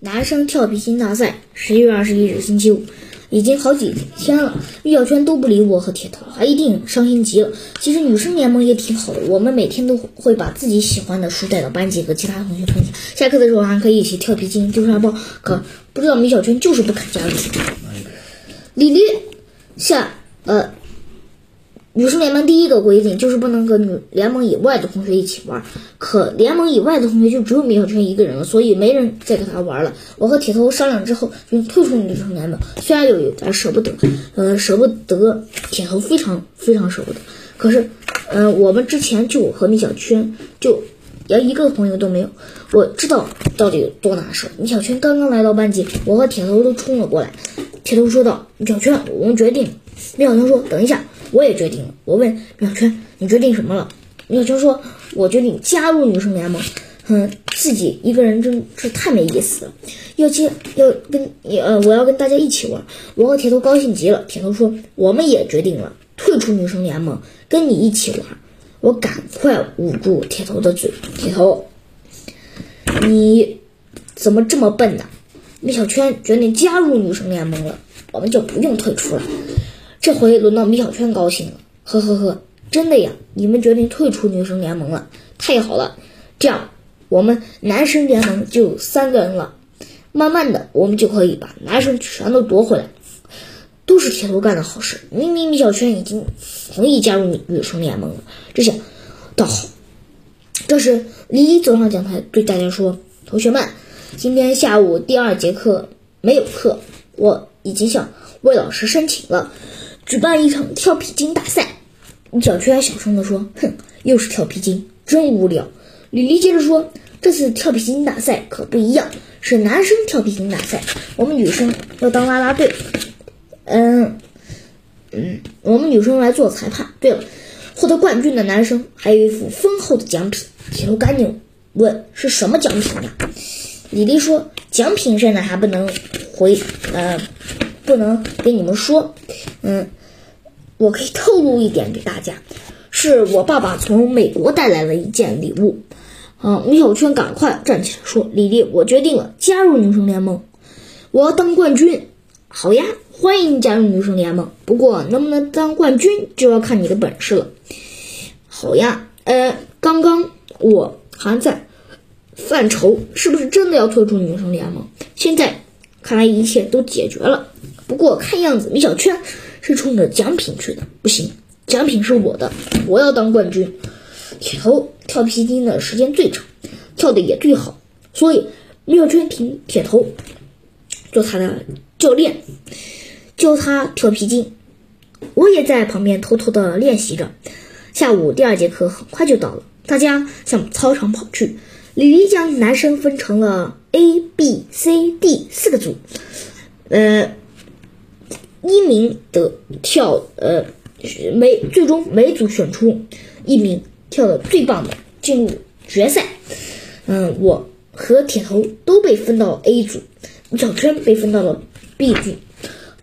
男生跳皮筋大赛，十一月二十一日星期五，已经好几天了，米小圈都不理我和铁头，他一定伤心极了。其实女生联盟也挺好的，我们每天都会把自己喜欢的书带到班级和其他同学分享，下课的时候还可以一起跳皮筋、丢沙包。可不知道米小圈就是不肯加入。李丽下呃。女生联盟第一个规定就是不能和女联盟以外的同学一起玩，可联盟以外的同学就只有米小圈一个人了，所以没人再跟他玩了。我和铁头商量之后就退出女生联盟，虽然有有点舍不得，呃，舍不得，铁头非常非常舍不得。可是，嗯，我们之前就和米小圈就连一个朋友都没有，我知道到底有多难受。米小圈刚刚来到班级，我和铁头都冲了过来。铁头说道：“米小圈，我们决定。”米小圈说：“等一下。”我也决定了。我问米小圈：“你决定什么了？”米小圈说：“我决定加入女生联盟。”哼，自己一个人真是太没意思了。要接要跟呃，我要跟大家一起玩。我和铁头高兴极了。铁头说：“我们也决定了，退出女生联盟，跟你一起玩。”我赶快捂住铁头的嘴。铁头，你怎么这么笨呢？米小圈决定加入女生联盟了，我们就不用退出了。这回轮到米小圈高兴了，呵呵呵，真的呀！你们决定退出女生联盟了，太好了！这样，我们男生联盟就三个人了，慢慢的，我们就可以把男生全都夺回来。都是铁头干的好事，明明米小圈已经同意加入女生联盟了，这下倒好。这时，李一走上讲台，对大家说：“同学们，今天下午第二节课没有课，我已经向魏老师申请了。”举办一场跳皮筋大赛，米小圈小声地说：“哼，又是跳皮筋，真无聊。”李黎接着说：“这次跳皮筋大赛可不一样，是男生跳皮筋大赛，我们女生要当啦啦队。嗯嗯，我们女生来做裁判。对了，获得冠军的男生还有一副丰厚的奖品。”铁头赶紧问：“是什么奖品呀？”李黎说：“奖品现在还不能回，呃。”不能给你们说，嗯，我可以透露一点给大家，是我爸爸从美国带来了一件礼物。嗯，米小圈赶快站起来说：“李丽，我决定了，加入女生联盟，我要当冠军。”好呀，欢迎加入女生联盟，不过能不能当冠军就要看你的本事了。好呀，呃，刚刚我还在犯愁，是不是真的要退出女生联盟？现在看来一切都解决了。不过看样子米小圈是冲着奖品去的，不行，奖品是我的，我要当冠军。铁头跳皮筋的时间最长，跳的也最好，所以米小圈请铁头做他的教练，教他跳皮筋。我也在旁边偷偷的练习着。下午第二节课很快就到了，大家向操场跑去。李黎将男生分成了 A、B、C、D 四个组，呃。一名的跳，呃，每最终每组选出一名跳的最棒的进入决赛。嗯，我和铁头都被分到 A 组，小圈被分到了 B 组。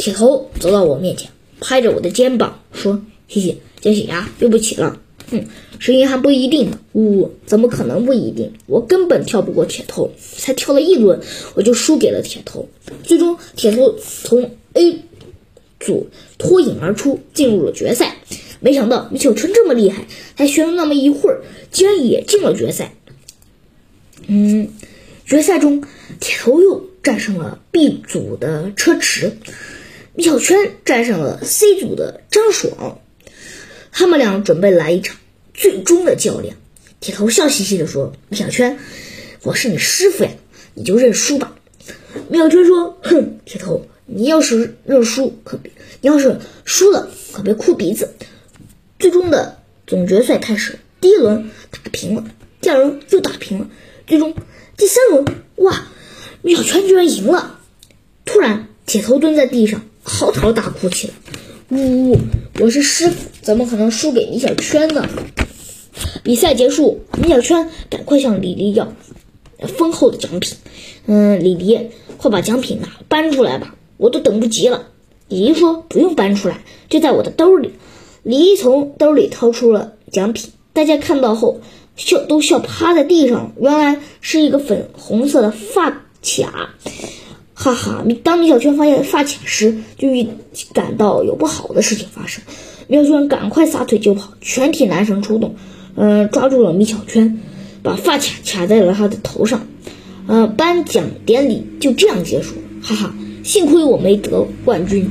铁头走到我面前，拍着我的肩膀说：“谢谢，谢谢呀，对不起了。”哼，声音还不一定呢。呜，怎么可能不一定？我根本跳不过铁头，才跳了一轮我就输给了铁头。最终，铁头从 A。组脱颖而出，进入了决赛。没想到米小圈这么厉害，才学了那么一会儿，竟然也进了决赛。嗯，决赛中，铁头又战胜了 B 组的车迟，米小圈战胜了 C 组的张爽。他们俩准备来一场最终的较量。铁头笑嘻嘻地说：“米小圈，我是你师傅呀，你就认输吧。”米小圈说：“哼，铁头。”你要是认输，可别；你要是输了，可别哭鼻子。最终的总决赛开始，第一轮打平了，第二轮又打平了，最终第三轮，哇，米小圈居然赢了！突然，铁头蹲在地上嚎啕大哭起来。呜呜，我是师傅，怎么可能输给米小圈呢？比赛结束，米小圈赶快向李黎要丰厚的奖品。嗯，李黎，快把奖品拿搬出来吧。我都等不及了，李黎说不用搬出来，就在我的兜里。李黎从兜里掏出了奖品，大家看到后笑都笑趴在地上。原来是一个粉红色的发卡。哈哈！当米小圈发现发卡时，就预感到有不好的事情发生。米小圈赶快撒腿就跑，全体男生出动，嗯，抓住了米小圈，把发卡卡在了他的头上。呃，颁奖典礼就这样结束。哈哈！幸亏我没得冠军。